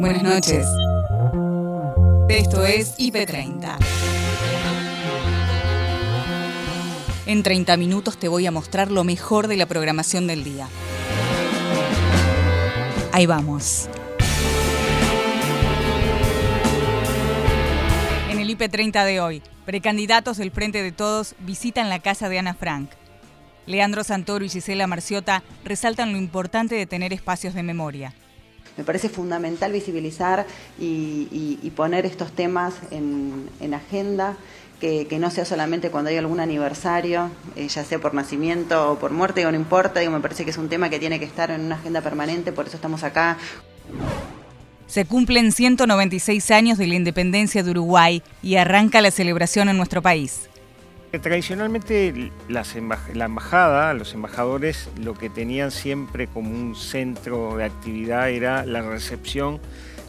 Buenas noches. Esto es IP30. En 30 minutos te voy a mostrar lo mejor de la programación del día. Ahí vamos. En el IP30 de hoy, precandidatos del Frente de Todos visitan la casa de Ana Frank. Leandro Santoro y Gisela Marciota resaltan lo importante de tener espacios de memoria. Me parece fundamental visibilizar y, poner estos temas en, agenda, que, no sea solamente cuando hay algún aniversario, eh, ya sea por nacimiento o por muerte, digo, no importa, digo, me parece que es un tema que tiene que estar en una agenda permanente, por eso estamos acá. Se cumplen 196 años de la independencia de Uruguay y arranca la celebración en nuestro país. Tradicionalmente la embajada, los embajadores, lo que tenían siempre como un centro de actividad era la recepción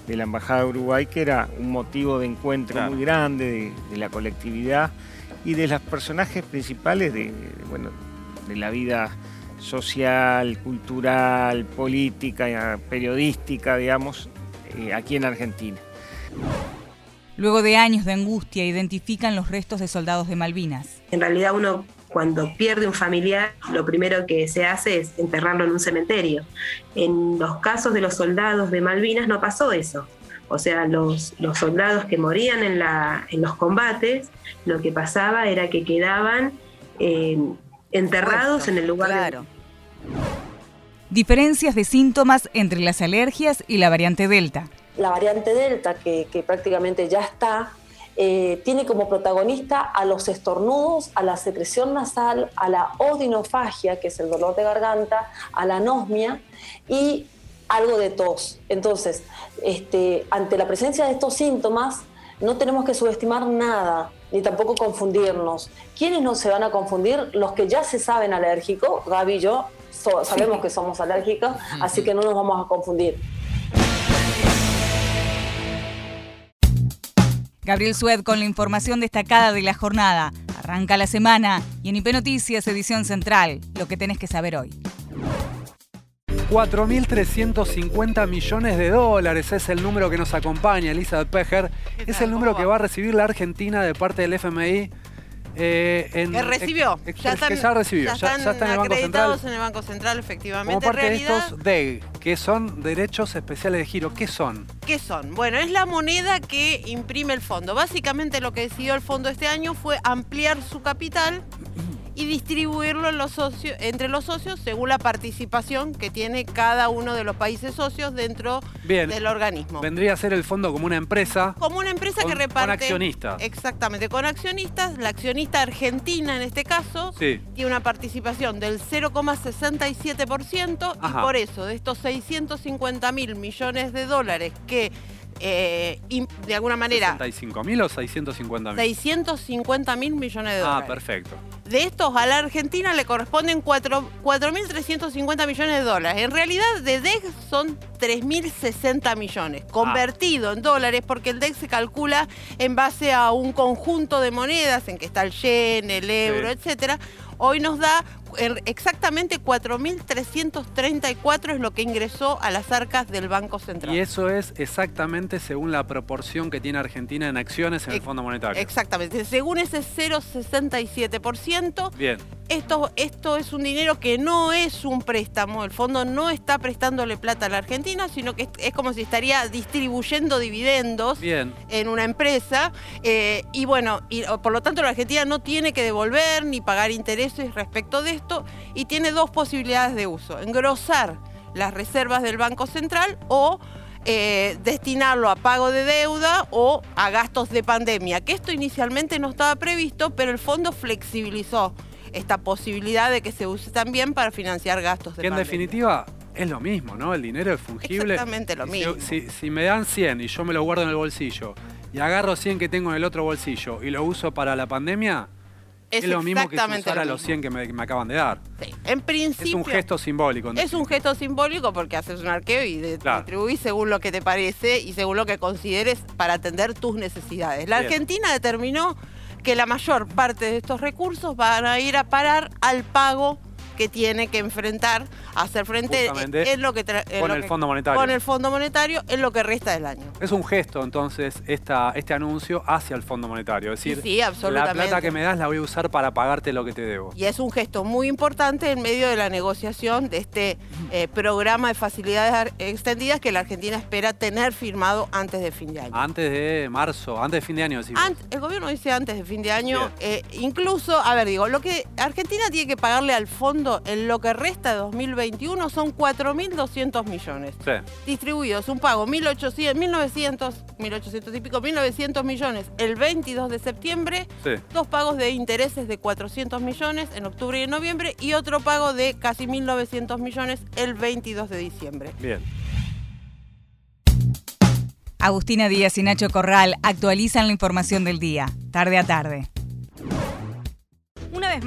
de la Embajada de Uruguay, que era un motivo de encuentro muy grande de, la colectividad y de los personajes principales de, bueno, de la vida social, cultural, política, periodística, digamos, eh, aquí en Argentina. Luego de años de angustia, identifican los restos de soldados de Malvinas. En realidad uno cuando pierde un familiar, lo primero que se hace es enterrarlo en un cementerio. En los casos de los soldados de Malvinas no pasó eso. O sea, los, soldados que morían en, los combates, lo que pasaba era que quedaban eh, enterrados en el lugar. Claro. Diferencias de síntomas entre las alergias y la variante Delta la variante Delta, que, prácticamente ya está, eh, tiene como protagonista a los estornudos, a la secreción nasal, a la odinofagia, que es el dolor de garganta, a la anosmia y algo de tos. Entonces, este, ante la presencia de estos síntomas, no tenemos que subestimar nada, ni tampoco confundirnos. ¿Quiénes no se van a confundir? Los que ya se saben alérgicos, Gaby y yo sabemos que somos alérgicos, así que no nos vamos a confundir. Gabriel Sued con la información destacada de la jornada. Arranca la semana y en IP Noticias, edición central, lo que tenés que saber hoy. 4.350 millones de dólares es el número que nos acompaña, Elizabeth Pejer. Es el número que va a recibir la Argentina de parte del FMI eh, que recibió. ya están, ya recibió. Ya, están, en, el Banco Central. en el Banco Central, efectivamente. Como parte de estos DEG, que son derechos especiales de giro. ¿Qué son? ¿Qué son? Bueno, es la moneda que imprime el fondo. Básicamente lo que decidió el fondo este año fue ampliar su capital y distribuirlo los socios, entre los socios según la participación que tiene cada uno de los países socios dentro del organismo. Vendría a ser el fondo como una empresa. Como una empresa que reparte. Con accionistas. Exactamente, con accionistas. La accionista argentina en este caso tiene una participación del 0,67% y por eso de estos 650 mil millones de dólares que eh, de alguna manera... ¿65 mil o 650 mil? 650 mil millones de ah, dólares. Ah, perfecto. De estos a la Argentina le corresponden 4.350 millones de dólares. En realidad de DEX son 3.060 millones, convertido en dólares porque el DEX se calcula en base a un conjunto de monedas en que está el yen, el euro, etcétera. Hoy nos da exactamente 4.334 es lo que ingresó a las arcas del Banco Central. Y eso es exactamente según la proporción que tiene Argentina en acciones en el Fondo Monetario. Exactamente, según ese 0,67%. Bien. Esto, esto es un dinero que no es un préstamo, el fondo no está prestándole plata a la Argentina, sino que es, como si estaría distribuyendo dividendos en una empresa. Eh, y bueno, y, por lo tanto la Argentina no tiene que devolver ni pagar intereses respecto de esto y tiene dos posibilidades de uso. Engrosar las reservas del Banco Central o eh, destinarlo a pago de deuda o a gastos de pandemia, que esto inicialmente no estaba previsto, pero el fondo flexibilizó esta posibilidad de que se use también para financiar gastos de que en definitiva es lo mismo, ¿no? El dinero es fungible. Exactamente lo mismo. Si, me dan 100 y yo me lo guardo en el bolsillo y agarro 100 que tengo en el otro bolsillo y lo uso para la pandemia, es, lo mismo que usar a los 100 que me, acaban de dar. Sí. En principio. Es un gesto simbólico. Es un gesto simbólico porque haces un arqueo y distribuís según lo que te parece y según lo que consideres para atender tus necesidades. La Argentina determinó que la mayor parte de estos recursos van a ir a parar al pago que tiene que enfrentar hacer frente en lo que con el Fondo Monetario. Con el Fondo Monetario en lo que resta del año. Es un gesto entonces esta, este anuncio hacia el Fondo Monetario, es decir, sí, la plata que me das la voy a usar para pagarte lo que te debo. Y es un gesto muy importante en medio de la negociación de este eh, programa de facilidades extendidas que la Argentina espera tener firmado antes de fin de año. Antes de marzo, antes de fin de año. el gobierno dice antes de fin de año. Eh, incluso, a ver, digo, lo que Argentina tiene que pagarle al fondo en lo que resta de 2021 son 4.200 millones. Sí. Distribuidos, un pago 1.800, 1.900, 1.800 y pico, 1.900 millones el 22 de septiembre. Dos pagos de intereses de 400 millones en octubre y en noviembre y otro pago de casi 1.900 millones el 22 de diciembre. Bien. Agustina Díaz y Nacho Corral actualizan la información del día, tarde a tarde.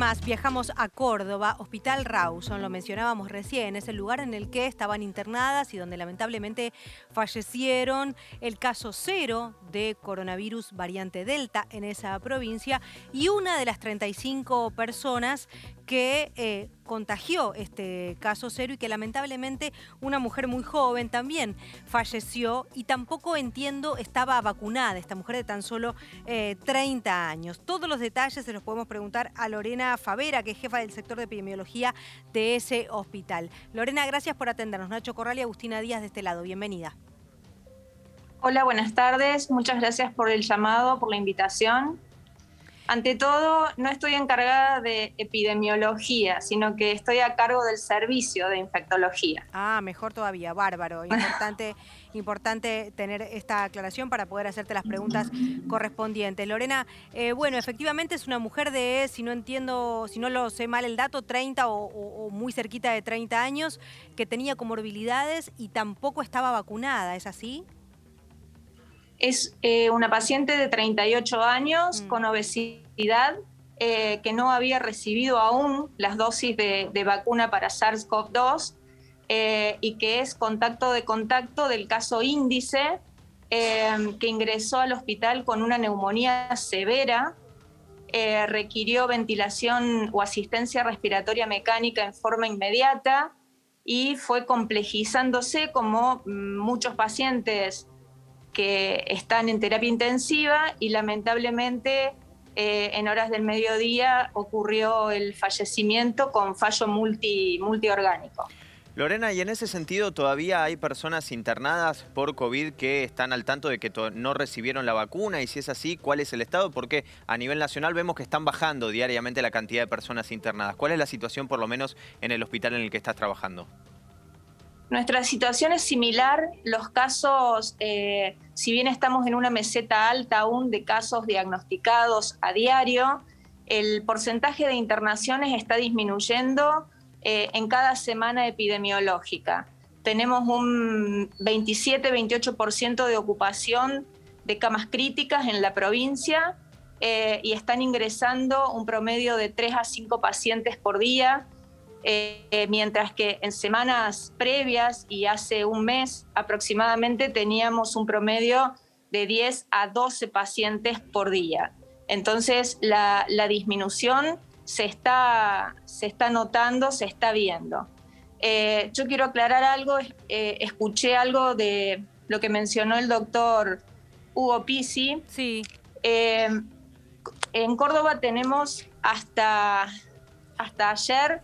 Viajamos a Córdoba, Hospital Rawson, lo mencionábamos recién, es el lugar en el que estaban internadas y donde lamentablemente fallecieron. El caso cero de coronavirus variante Delta en esa provincia y una de las 35 personas que eh, contagió este caso cero y que lamentablemente una mujer muy joven también falleció y tampoco entiendo estaba vacunada, esta mujer de tan solo 30 eh, años. Todos los detalles se los podemos preguntar a Lorena Favera, que es jefa del sector de epidemiología de ese hospital. Lorena, gracias por atendernos. Nacho Corral y Agustina Díaz de este lado. Bienvenida. Hola, buenas tardes. Muchas gracias por el llamado, por la invitación. Ante todo, no estoy encargada de epidemiología, sino que estoy a cargo del servicio de infectología. Ah, mejor todavía, bárbaro. Importante, importante tener esta aclaración para poder hacerte las preguntas correspondientes. Lorena, eh, bueno, efectivamente es una mujer de, si no entiendo, si no lo sé mal el dato, 30 o, o muy cerquita de 30 años, que tenía comorbilidades y tampoco estaba vacunada, ¿es así? Es eh, una paciente de 38 años mm. con obesidad eh, que no había recibido aún las dosis de, vacuna para SARS-CoV-2 eh, y que es contacto de contacto del caso índice que ingresó al hospital con una neumonía severa, requirió ventilación o asistencia respiratoria mecánica en forma inmediata y fue complejizándose como mm, muchos pacientes que están en terapia intensiva y lamentablemente eh, en horas del mediodía ocurrió el fallecimiento con fallo multi, multiorgánico. Lorena, y en ese sentido todavía hay personas internadas por COVID que están al tanto de que no recibieron la vacuna y si es así, ¿cuál es el estado? Porque a nivel nacional vemos que están bajando diariamente la cantidad de personas internadas. ¿Cuál es la situación por lo menos en el hospital en el que estás trabajando? Nuestra situación es similar. Los casos, eh, si bien estamos en una meseta alta aún de casos diagnosticados a diario, el porcentaje de internaciones está disminuyendo eh, en cada semana epidemiológica. Tenemos un 27-28% de ocupación de camas críticas en la provincia eh, y están ingresando un promedio de 3 a 5 pacientes por día eh, mientras que en semanas previas y hace un mes aproximadamente teníamos un promedio de 10 a 12 pacientes por día. Entonces la, disminución se está, se está notando, se está viendo. Eh, yo quiero aclarar algo, eh, escuché algo de lo que mencionó el doctor Hugo Pisi. Sí. en Córdoba tenemos hasta, hasta ayer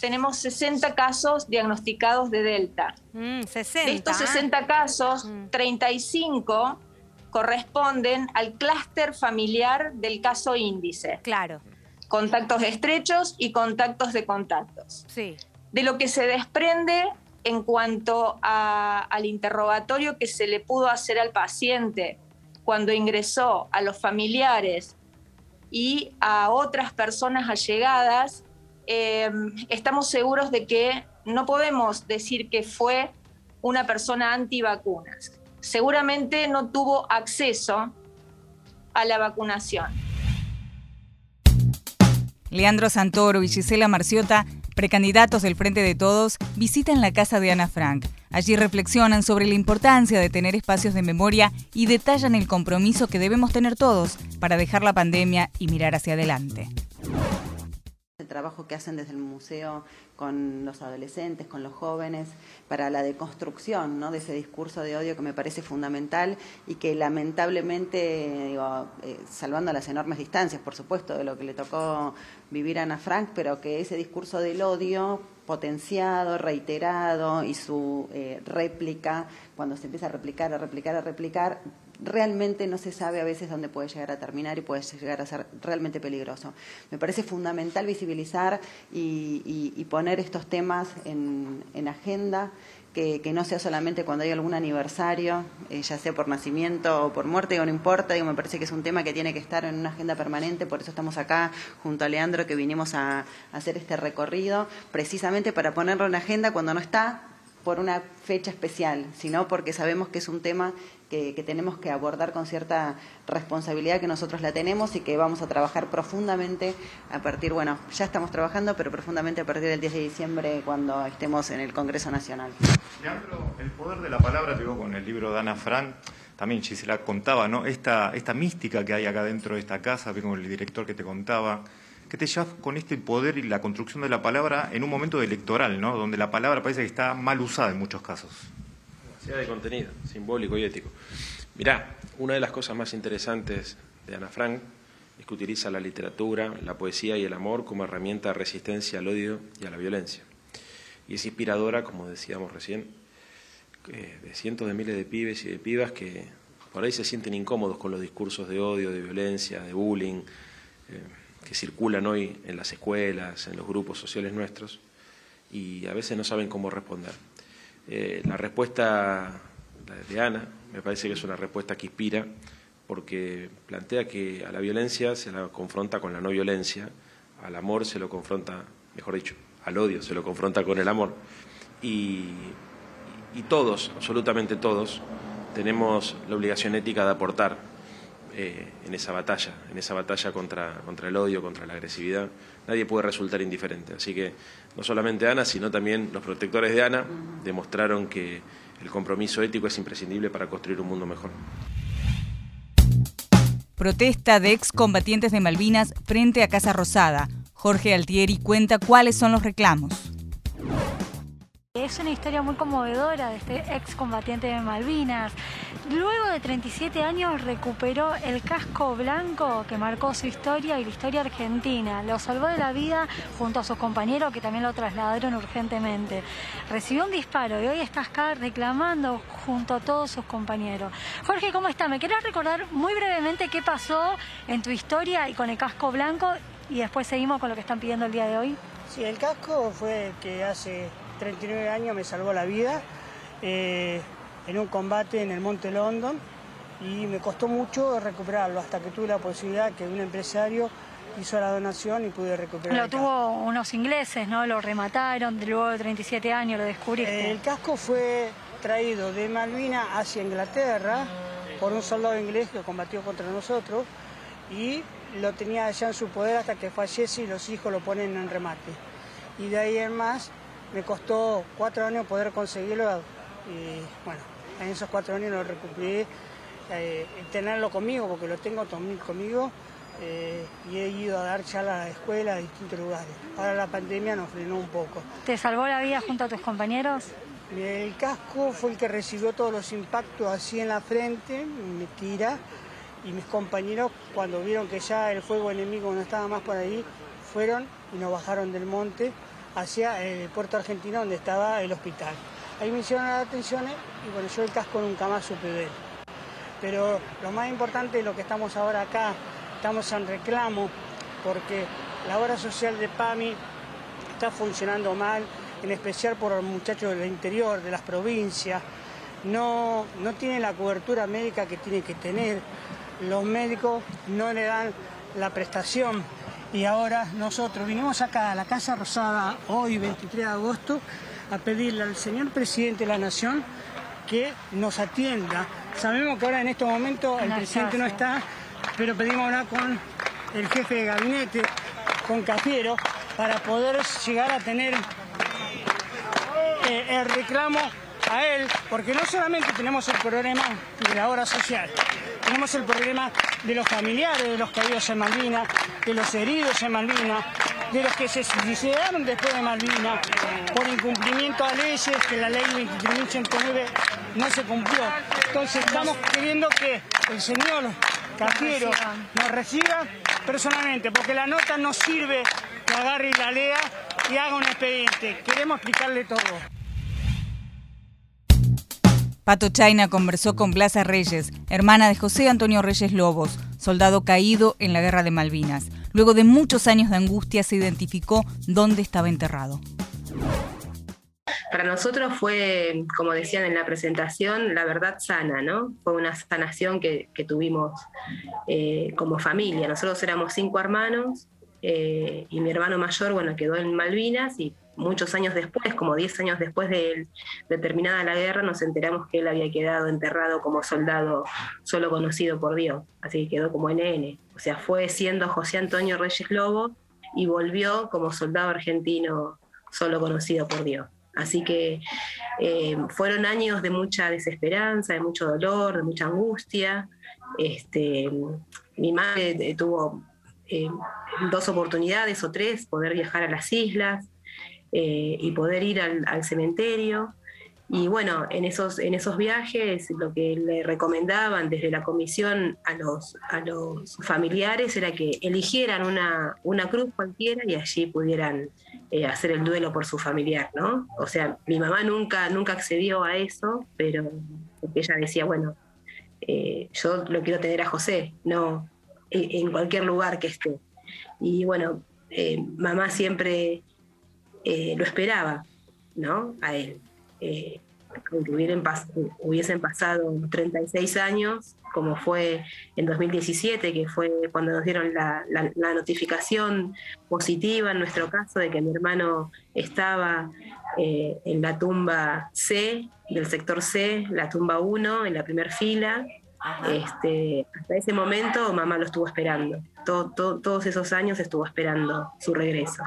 tenemos 60 casos diagnosticados de Delta. Mm, de estos 60 casos, 35 mm. corresponden al clúster familiar del caso índice. Claro. Contactos estrechos y contactos de contactos. Sí. De lo que se desprende en cuanto al interrogatorio que se le pudo hacer al paciente cuando ingresó a los familiares y a otras personas allegadas, Em, estamos seguros de que no podemos decir que fue una persona antivacunas. Seguramente no tuvo acceso a la vacunación. Leandro Santoro y Gisela Marciota, precandidatos del Frente de Todos, visitan la casa de Ana Frank. Allí reflexionan sobre la importancia de tener espacios de memoria y detallan el compromiso que debemos tener todos para dejar la pandemia y mirar hacia adelante trabajo que hacen desde el museo con los adolescentes, con los jóvenes, para la deconstrucción ¿no? de ese discurso de odio que me parece fundamental y que lamentablemente, digo, eh, salvando las enormes distancias, por supuesto, de lo que le tocó vivir a Ana Frank, pero que ese discurso del odio potenciado, reiterado y su eh, réplica, cuando se empieza a replicar, a replicar, a replicar, realmente no se sabe a veces dónde puede llegar a terminar y puede llegar a ser realmente peligroso. Me parece fundamental visibilizar y, poner estos temas en, agenda. Que, no sea solamente cuando hay algún aniversario, eh, ya sea por nacimiento o por muerte, o no importa, digo, me parece que es un tema que tiene que estar en una agenda permanente, por eso estamos acá junto a Leandro que vinimos a hacer este recorrido, precisamente para ponerlo en agenda cuando no está, por una fecha especial, sino porque sabemos que es un tema que, tenemos que abordar con cierta responsabilidad que nosotros la tenemos y que vamos a trabajar profundamente a partir, bueno, ya estamos trabajando, pero profundamente a partir del 10 de diciembre cuando estemos en el Congreso Nacional. Leandro, el poder de la palabra, digo, con el libro de Ana Fran, también Gisela contaba, ¿no? Esta, esta mística que hay acá dentro de esta casa, con el director que te contaba, ¿Qué te llevas con este poder y la construcción de la palabra en un momento electoral, ¿no? donde la palabra parece que está mal usada en muchos casos? Sea de contenido, simbólico y ético. Mirá, una de las cosas más interesantes de Ana Frank es que utiliza la literatura, la poesía y el amor como herramienta de resistencia al odio y a la violencia. Y es inspiradora, como decíamos recién, de cientos de miles de pibes y de pibas que por ahí se sienten incómodos con los discursos de odio, de violencia, de bullying. Eh, que circulan hoy en las escuelas, en los grupos sociales nuestros, y a veces no saben cómo responder. Eh, la respuesta de Ana me parece que es una respuesta que inspira, porque plantea que a la violencia se la confronta con la no violencia, al amor se lo confronta, mejor dicho, al odio se lo confronta con el amor. Y, y todos, absolutamente todos, tenemos la obligación ética de aportar eh, en esa batalla, en esa batalla contra, contra el odio, contra la agresividad. Nadie puede resultar indiferente. Así que no solamente Ana, sino también los protectores de Ana demostraron que el compromiso ético es imprescindible para construir un mundo mejor. Protesta de excombatientes de Malvinas frente a Casa Rosada. Jorge Altieri cuenta cuáles son los reclamos. Es una historia muy conmovedora de este excombatiente de Malvinas. Luego de 37 años recuperó el casco blanco que marcó su historia y la historia argentina. Lo salvó de la vida junto a sus compañeros que también lo trasladaron urgentemente. Recibió un disparo y hoy está acá reclamando junto a todos sus compañeros. Jorge, ¿cómo está? ¿Me querés recordar muy brevemente qué pasó en tu historia y con el casco blanco? Y después seguimos con lo que están pidiendo el día de hoy. Sí, el casco fue que hace 39 años me salvó la vida eh, en un combate en el Monte London y me costó mucho recuperarlo hasta que tuve la posibilidad que un empresario hizo la donación y pude recuperarlo. Lo tuvo unos ingleses, ¿no? Lo remataron luego de 37 años, lo descubriste. el casco fue traído de Malvina hacia Inglaterra por un soldado inglés que combatió contra nosotros y lo tenía allá en su poder hasta que fallece y los hijos lo ponen en remate. Y de ahí en más me costó cuatro años poder conseguirlo y bueno, en esos cuatro años lo recuperé, eh, tenerlo conmigo, porque lo tengo conmigo eh, y he ido a dar charlas a la escuela a distintos lugares. Ahora la pandemia nos frenó un poco. ¿Te salvó la vida junto a tus compañeros? El casco fue el que recibió todos los impactos así en la frente, me tira, y mis compañeros cuando vieron que ya el fuego enemigo no estaba más por ahí, fueron y nos bajaron del monte hacia el puerto argentino donde estaba el hospital. Ahí me hicieron las atenciones y bueno, yo el casco nunca más supe de él. Pero lo más importante es lo que estamos ahora acá, estamos en reclamo porque la obra social de PAMI está funcionando mal, en especial por los muchachos del interior, de las provincias. No, no tiene la cobertura médica que tiene que tener. Los médicos no le dan la prestación y ahora nosotros vinimos acá a la Casa Rosada hoy, 23 de agosto, a pedirle al señor presidente de la Nación que nos atienda. Sabemos que ahora en estos momentos el presidente no está, pero pedimos hablar con el jefe de gabinete, con Cafiero, para poder llegar a tener eh, el reclamo a él, porque no solamente tenemos el problema de la obra social, tenemos el problema de los familiares de los caídos en Malvinas, de los heridos en Malvinas, de los que se suicidaron después de Malvinas por incumplimiento a leyes, que la ley 23.109 no se cumplió. Entonces estamos queriendo que el señor Cafiero nos reciba personalmente, porque la nota no sirve que agarre y la lea y haga un expediente. Queremos explicarle todo. Pato Chaina conversó con Blasa Reyes, hermana de José Antonio Reyes Lobos, soldado caído en la Guerra de Malvinas. Luego de muchos años de angustia se identificó dónde estaba enterrado. Para nosotros fue, como decían en la presentación, la verdad sana, ¿no? Fue una sanación que, tuvimos eh, como familia. Nosotros éramos cinco hermanos eh, y mi hermano mayor, bueno, quedó en Malvinas y muchos años después, como 10 años después de, terminada la guerra, nos enteramos que él había quedado enterrado como soldado solo conocido por Dios, así que quedó como NN. O sea, fue siendo José Antonio Reyes Lobo y volvió como soldado argentino solo conocido por Dios. Así que eh, fueron años de mucha desesperanza, de mucho dolor, de mucha angustia. Este, mi madre tuvo eh, dos oportunidades o tres poder viajar a las islas. Eh, y poder ir al, cementerio. Y bueno, en esos, en esos viajes lo que le recomendaban desde la comisión a los, a los familiares era que eligieran una, una cruz cualquiera y allí pudieran eh, hacer el duelo por su familiar, ¿no? O sea, mi mamá nunca, nunca accedió a eso, pero porque ella decía, bueno, eh, yo lo quiero tener a José, no en cualquier lugar que esté. Y bueno, mamá siempre eh, lo esperaba, ¿no? A él. Eh, aunque hubiesen pasado 36 años, como fue en 2017, que fue cuando nos dieron la, notificación positiva en nuestro caso de que mi hermano estaba eh, en la tumba C, del sector C, la tumba 1, en la primera fila. Este, hasta ese momento mamá lo estuvo esperando. todos esos años estuvo esperando su regreso.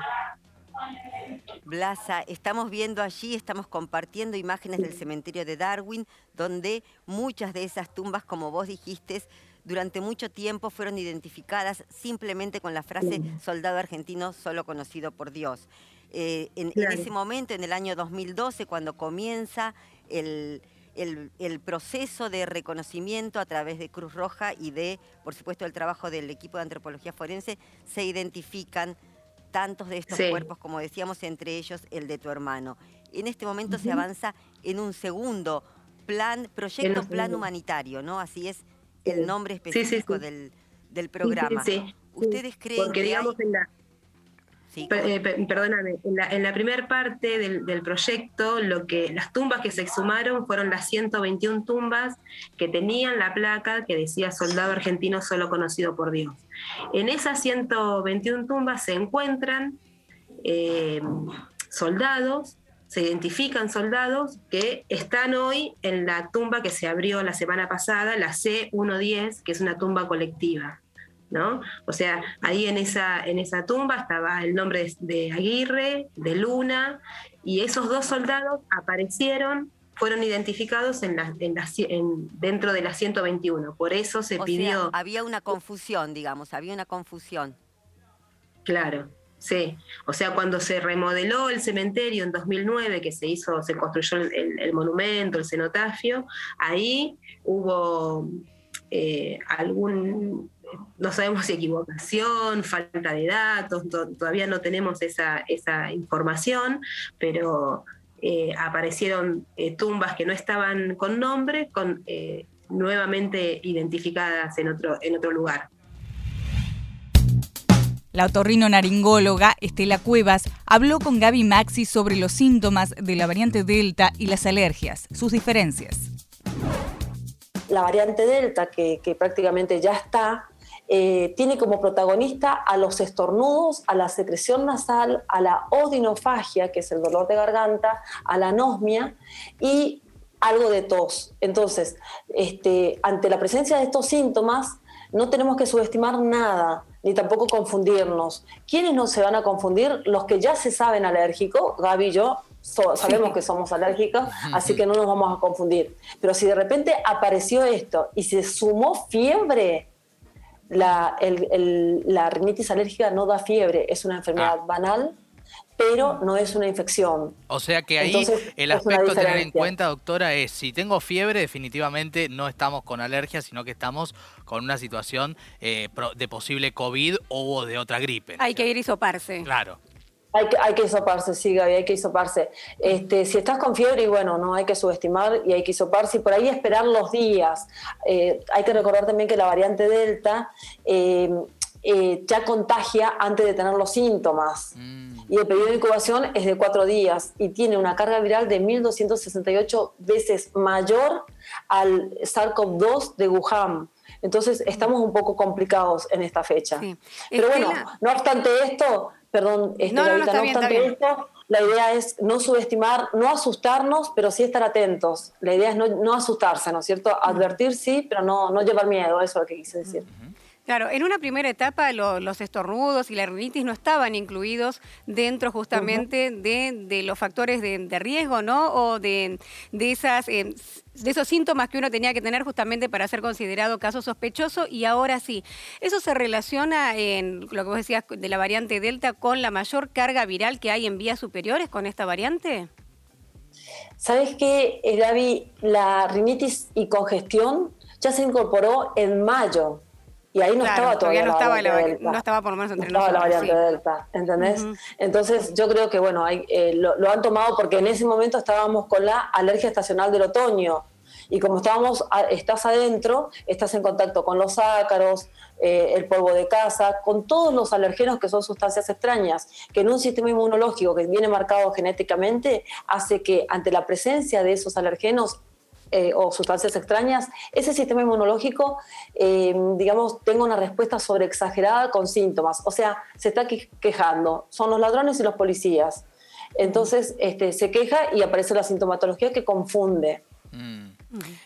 Blasa, estamos viendo allí, estamos compartiendo imágenes del cementerio de Darwin, donde muchas de esas tumbas, como vos dijiste, durante mucho tiempo fueron identificadas simplemente con la frase soldado argentino solo conocido por Dios. Eh, en, ese momento, en el año 2012, cuando comienza el, el, proceso de reconocimiento a través de Cruz Roja y de, por supuesto, el trabajo del equipo de antropología forense, se identifican tantos de estos cuerpos, como decíamos, entre ellos el de tu hermano. En este momento se avanza en un segundo plan, proyecto plan humanitario, ¿no? Así es el nombre específico del, del, programa. ¿Ustedes creen que digamos en la eh, perdóname, en la, primera parte del, proyecto, lo que, las tumbas que se exhumaron fueron las 121 tumbas que tenían la placa que decía soldado argentino solo conocido por Dios. En esas 121 tumbas se encuentran eh, soldados, se identifican soldados que están hoy en la tumba que se abrió la semana pasada, la C110, que es una tumba colectiva. ¿no? O sea, ahí en esa, en esa tumba estaba el nombre de Aguirre, de Luna, y esos dos soldados aparecieron, fueron identificados en en dentro de la 121. Por eso se pidió... había una confusión, digamos, había una confusión. Claro, Sí, o sea, cuando se remodeló el cementerio en 2009, que se hizo, se construyó el, monumento, el cenotafio, ahí hubo eh, algún no sabemos si equivocación, falta de datos, todavía no tenemos esa, información, pero eh, aparecieron eh, tumbas que no estaban con nombre, con, eh, nuevamente identificadas en otro, en otro lugar. La otorrino-naringóloga Estela Cuevas habló con Gaby Maxi sobre los síntomas de la variante Delta y las alergias, sus diferencias. La variante Delta, que, que prácticamente ya está, eh, tiene como protagonista a los estornudos, a la secreción nasal, a la odinofagia, que es el dolor de garganta, a la anosmia y algo de tos. Entonces, este, ante la presencia de estos síntomas, no tenemos que subestimar nada, ni tampoco confundirnos. ¿Quiénes no se van a confundir? Los que ya se saben alérgicos, Gaby y yo sabemos que somos alérgicos, así que no nos vamos a confundir. Pero si de repente apareció esto y se sumó fiebre, la, la rinitis alérgica no da fiebre, es una enfermedad ah. banal pero no es una infección. O sea que ahí el aspecto a tener en cuenta, doctora, es si tengo fiebre, definitivamente no estamos con alergia, sino que estamos con una situación eh, de posible COVID o de otra gripe. Hay que ir y soparse. Claro. Hay que, hay que hisoparse, sí, Gaby, hay que hisoparse. Este, si estás con fiebre, y bueno, no hay que subestimar y hay que hisoparse y por ahí esperar los días. Eh, hay que recordar también que la variante Delta eh, eh, ya contagia antes de tener los síntomas. Mm. Y el periodo de incubación es de cuatro días y tiene una carga viral de 1.268 veces mayor al SARS-CoV-2 de Wuhan. Entonces estamos un poco complicados en esta fecha. Pero bueno, no obstante esto, perdón, este, no, obstante esto, la idea es no subestimar, no asustarnos, pero sí estar atentos. La idea es no, asustarse, ¿no es cierto? Advertir sí, pero no, no llevar miedo, eso es lo que quise decir. Claro, en una primera etapa los estornudos y la rinitis no estaban incluidos dentro justamente de, los factores de, riesgo, ¿no? O de, esas, eh, de esos síntomas que uno tenía que tener justamente para ser considerado caso sospechoso y ahora sí. ¿Eso se relaciona en lo que vos decías de la variante Delta con la mayor carga viral que hay en vías superiores con esta variante? ¿Sabes qué, eh, Gaby? La rinitis y congestión ya se incorporó en mayo y ahí no estaba todavía, no estaba, la, no estaba por lo menos entre no estaba la variante Delta, ¿entendés? Entonces yo creo que bueno, hay, eh, lo, han tomado porque en ese momento estábamos con la alergia estacional del otoño. Y como estábamos, estás adentro, estás en contacto con los ácaros, eh, el polvo de casa, con todos los alergenos que son sustancias extrañas, que en un sistema inmunológico que viene marcado genéticamente hace que ante la presencia de esos alergenos eh, o sustancias extrañas, ese sistema inmunológico, eh, digamos, tenga una respuesta sobreexagerada con síntomas. O sea, se está quejando. Son los ladrones y los policías. Entonces, este, se queja y aparece la sintomatología que confunde. Mm.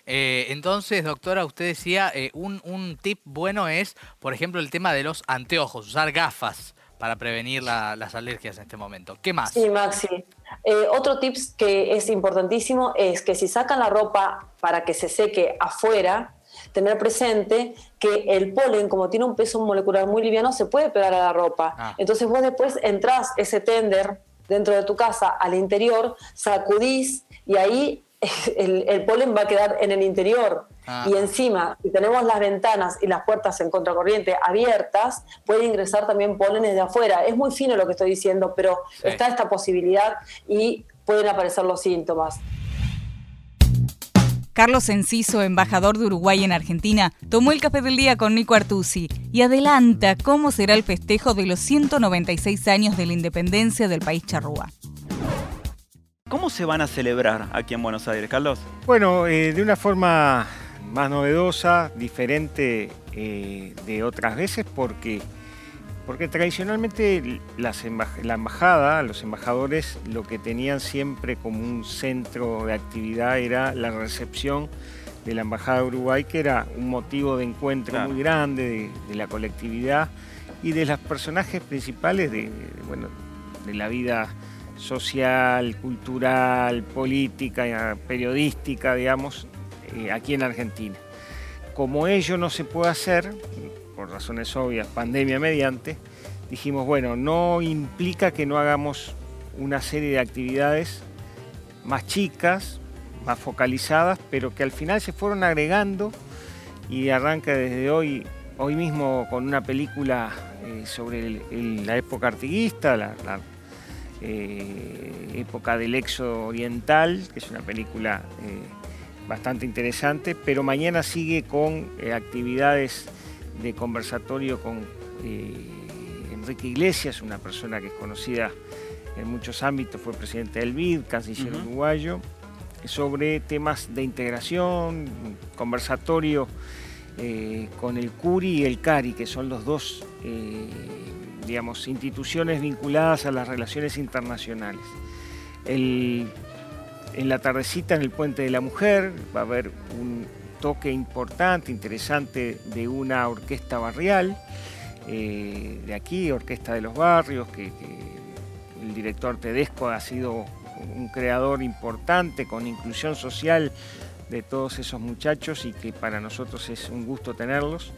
Eh, entonces, doctora, usted decía, un, un tip bueno es, por ejemplo, el tema de los anteojos, usar gafas para prevenir las alergias en este momento. ¿Qué más? Sí, Maxi. Eh, otro tips que es importantísimo es que si sacan la ropa para que se seque afuera, tener presente que el polen, como tiene un peso molecular muy liviano, se puede pegar a la ropa. Ah. Entonces vos después entrás ese tender dentro de tu casa al interior, sacudís y ahí el, polen va a quedar en el interior. Ah. Y encima, si tenemos las ventanas y las puertas en contracorriente abiertas, puede ingresar también polen de afuera. Es muy fino lo que estoy diciendo, pero está esta posibilidad y pueden aparecer los síntomas. Carlos Enciso, embajador de Uruguay en Argentina, tomó el café del día con Nico Artusi y adelanta cómo será el festejo de los 196 años de la independencia del país charrúa. ¿Cómo se van a celebrar aquí en Buenos Aires, Carlos? Bueno, eh, de una forma más novedosa, diferente eh, de otras veces, porque, porque tradicionalmente la embajada, los embajadores, lo que tenían siempre como un centro de actividad era la recepción de la Embajada de Uruguay, que era un motivo de encuentro muy grande de, la colectividad y de los personajes principales de, bueno, de la vida social, cultural, política, periodística, digamos, eh, aquí en Argentina. Como ello no se puede hacer, por razones obvias, pandemia mediante, dijimos, bueno, no implica que no hagamos una serie de actividades más chicas, más focalizadas, pero que al final se fueron agregando y arranca desde hoy, hoy mismo con una película eh, sobre la época artiguista, la eh, época del éxodo oriental, que es una película eh, bastante interesante, pero mañana sigue con eh, actividades de conversatorio con Enrique Iglesias, una persona que es conocida en muchos ámbitos, fue presidente del BID, canciller uruguayo, sobre temas de integración, conversatorio con el CURI y el CARI, que son los dos digamos, instituciones vinculadas a las relaciones internacionales. en la tardecita en el Puente de la Mujer va a haber un toque importante, interesante de una orquesta barrial, eh, de aquí, Orquesta de los Barrios, que, el director Tedesco ha sido un creador importante con inclusión social de todos esos muchachos y que para nosotros es un gusto tenerlos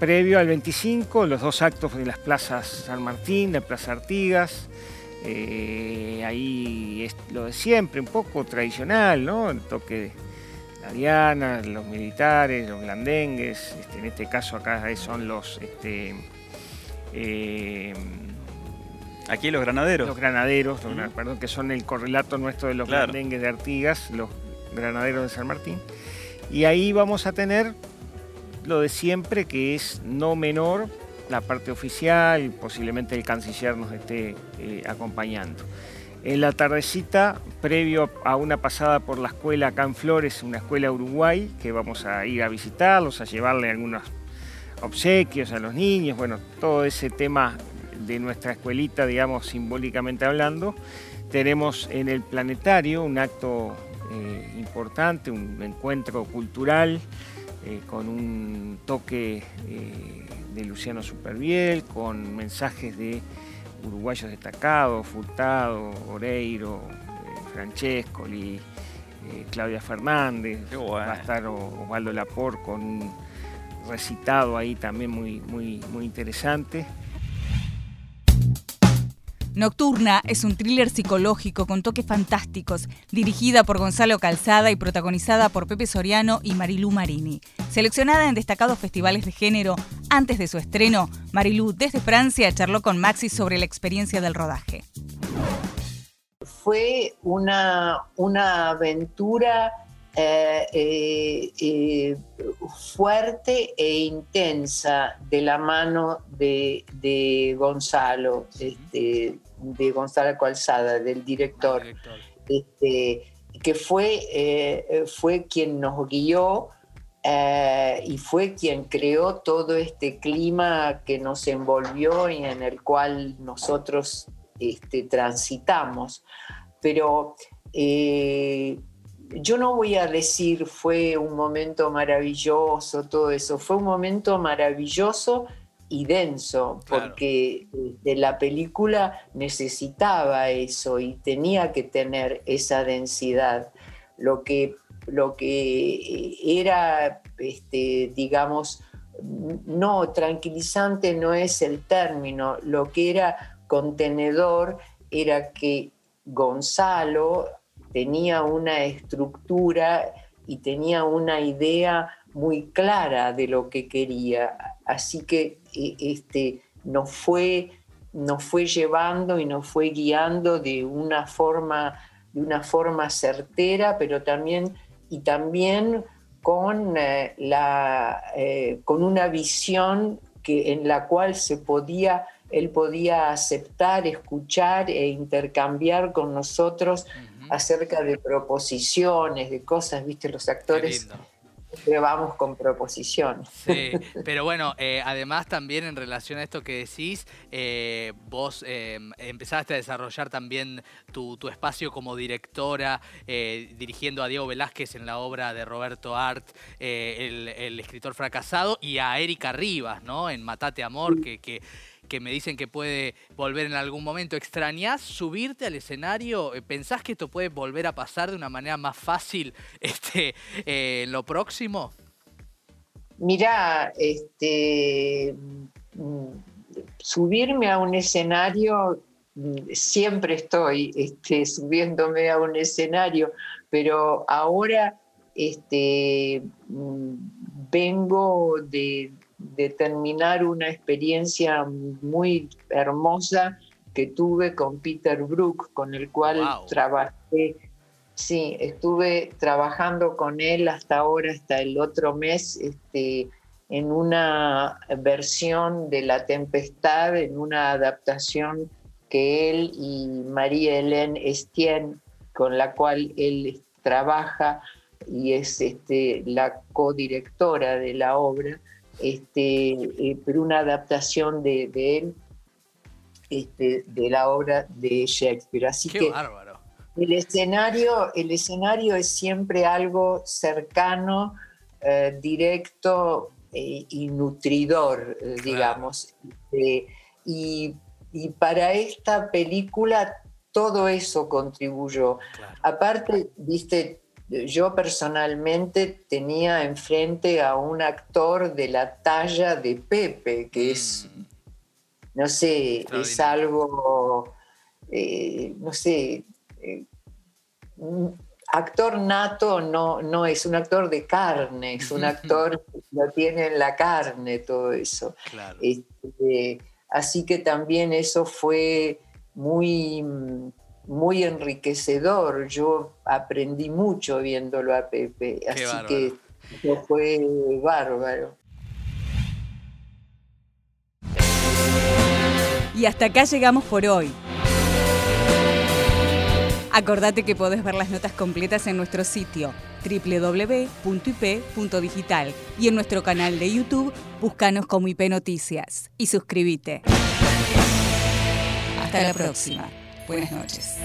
previo al 25, los dos actos de las plazas San Martín, de Plaza Artigas. Eh, ahí es lo de siempre, un poco tradicional, ¿no? El toque de la Diana, los militares, los blandengues. Este, en este caso acá son los... Este, eh, Aquí los granaderos. Los granaderos, perdón, que son el correlato nuestro de los blandengues de Artigas, los granaderos de San Martín. Y ahí vamos a tener lo de siempre, que es no menor la parte oficial, posiblemente el canciller nos esté eh, acompañando. En la tardecita, previo a una pasada por la escuela acá en Flores, una escuela Uruguay, que vamos a ir a visitarlos, a llevarle algunos obsequios a los niños, bueno, todo ese tema de nuestra escuelita, digamos, simbólicamente hablando. Tenemos en el planetario un acto eh, importante, un encuentro cultural eh, con un toque eh, de Luciano Superviel, con mensajes de uruguayos destacados, Furtado, Oreiro, Francesco, Claudia Fernández, va a estar Osvaldo Lapor con un recitado ahí también muy, muy, muy interesante. Nocturna es un thriller psicológico con toques fantásticos, dirigida por Gonzalo Calzada y protagonizada por Pepe Soriano y Marilú Marini. Seleccionada en destacados festivales de género, antes de su estreno, Marilú desde Francia charló con Maxi sobre la experiencia del rodaje. Fue una, una aventura eh, eh, eh, fuerte e intensa de la mano de, Gonzalo, este, de Gonzalo Calzada, del director, este, que fue, fue quien nos guió y fue quien creó todo este clima que nos envolvió y en el cual nosotros este, transitamos. Pero yo no voy a decir fue un momento maravilloso, todo eso, fue un momento maravilloso y denso, porque de la película necesitaba eso y tenía que tener esa densidad. Lo que, lo que era, este, digamos, no, tranquilizante no es el término, lo que era contenedor era que Gonzalo tenía una estructura y tenía una idea muy clara de lo que quería. Así que e, este, nos, fue, nos fue llevando y nos fue guiando de una forma, de una forma certera, pero también, y también con, eh, la, eh, con una visión que, en la cual se podía, él podía aceptar, escuchar e intercambiar con nosotros acerca de proposiciones, de cosas, viste, los actores vamos con proposiciones. Sí, pero bueno, eh, además también en relación a esto que decís, eh, vos eh, empezaste a desarrollar también tu, espacio como directora, dirigiendo a Diego Velázquez en la obra de Roberto Art, el, el, escritor fracasado, y a Erika Rivas, ¿no? En Matate Amor, que, que que me dicen que puede volver en algún momento. ¿Extrañás subirte al escenario? Eh, ¿Pensás que esto puede volver a pasar de una manera más fácil este, eh, lo próximo? Mirá, este, mm, subirme a un escenario, mm, siempre estoy este, subiéndome a un escenario, pero ahora este, mm, vengo de, de terminar una experiencia muy hermosa que tuve con Peter Brook, con el cual trabajé. Sí, estuve trabajando con él hasta ahora, hasta el otro mes, este, en una versión de La Tempestad, en una adaptación que él y María Hélène Estienne, con la cual él trabaja y es este, la codirectora de la obra, este, eh, pero una adaptación de, él este, de la obra de Shakespeare. Así que El escenario, el escenario es siempre algo cercano, eh, directo eh, y nutridor, digamos. y, para esta película todo eso contribuyó. Aparte, viste, yo personalmente tenía enfrente a un actor de la talla de Pepe, que es, mm. no sé, es algo, eh, no sé, eh, actor nato no, no es un actor de carne, es un actor que lo tiene en la carne todo eso. Este, así que también eso fue muy muy enriquecedor. Yo aprendí mucho viéndolo a Pepe, así que fue bárbaro. Y hasta acá llegamos por hoy. Acordate que podés ver las notas completas en nuestro sitio www.ip.digital y en nuestro canal de YouTube, búscanos como IP Noticias y suscríbete. Hasta la próxima. Buenas noches.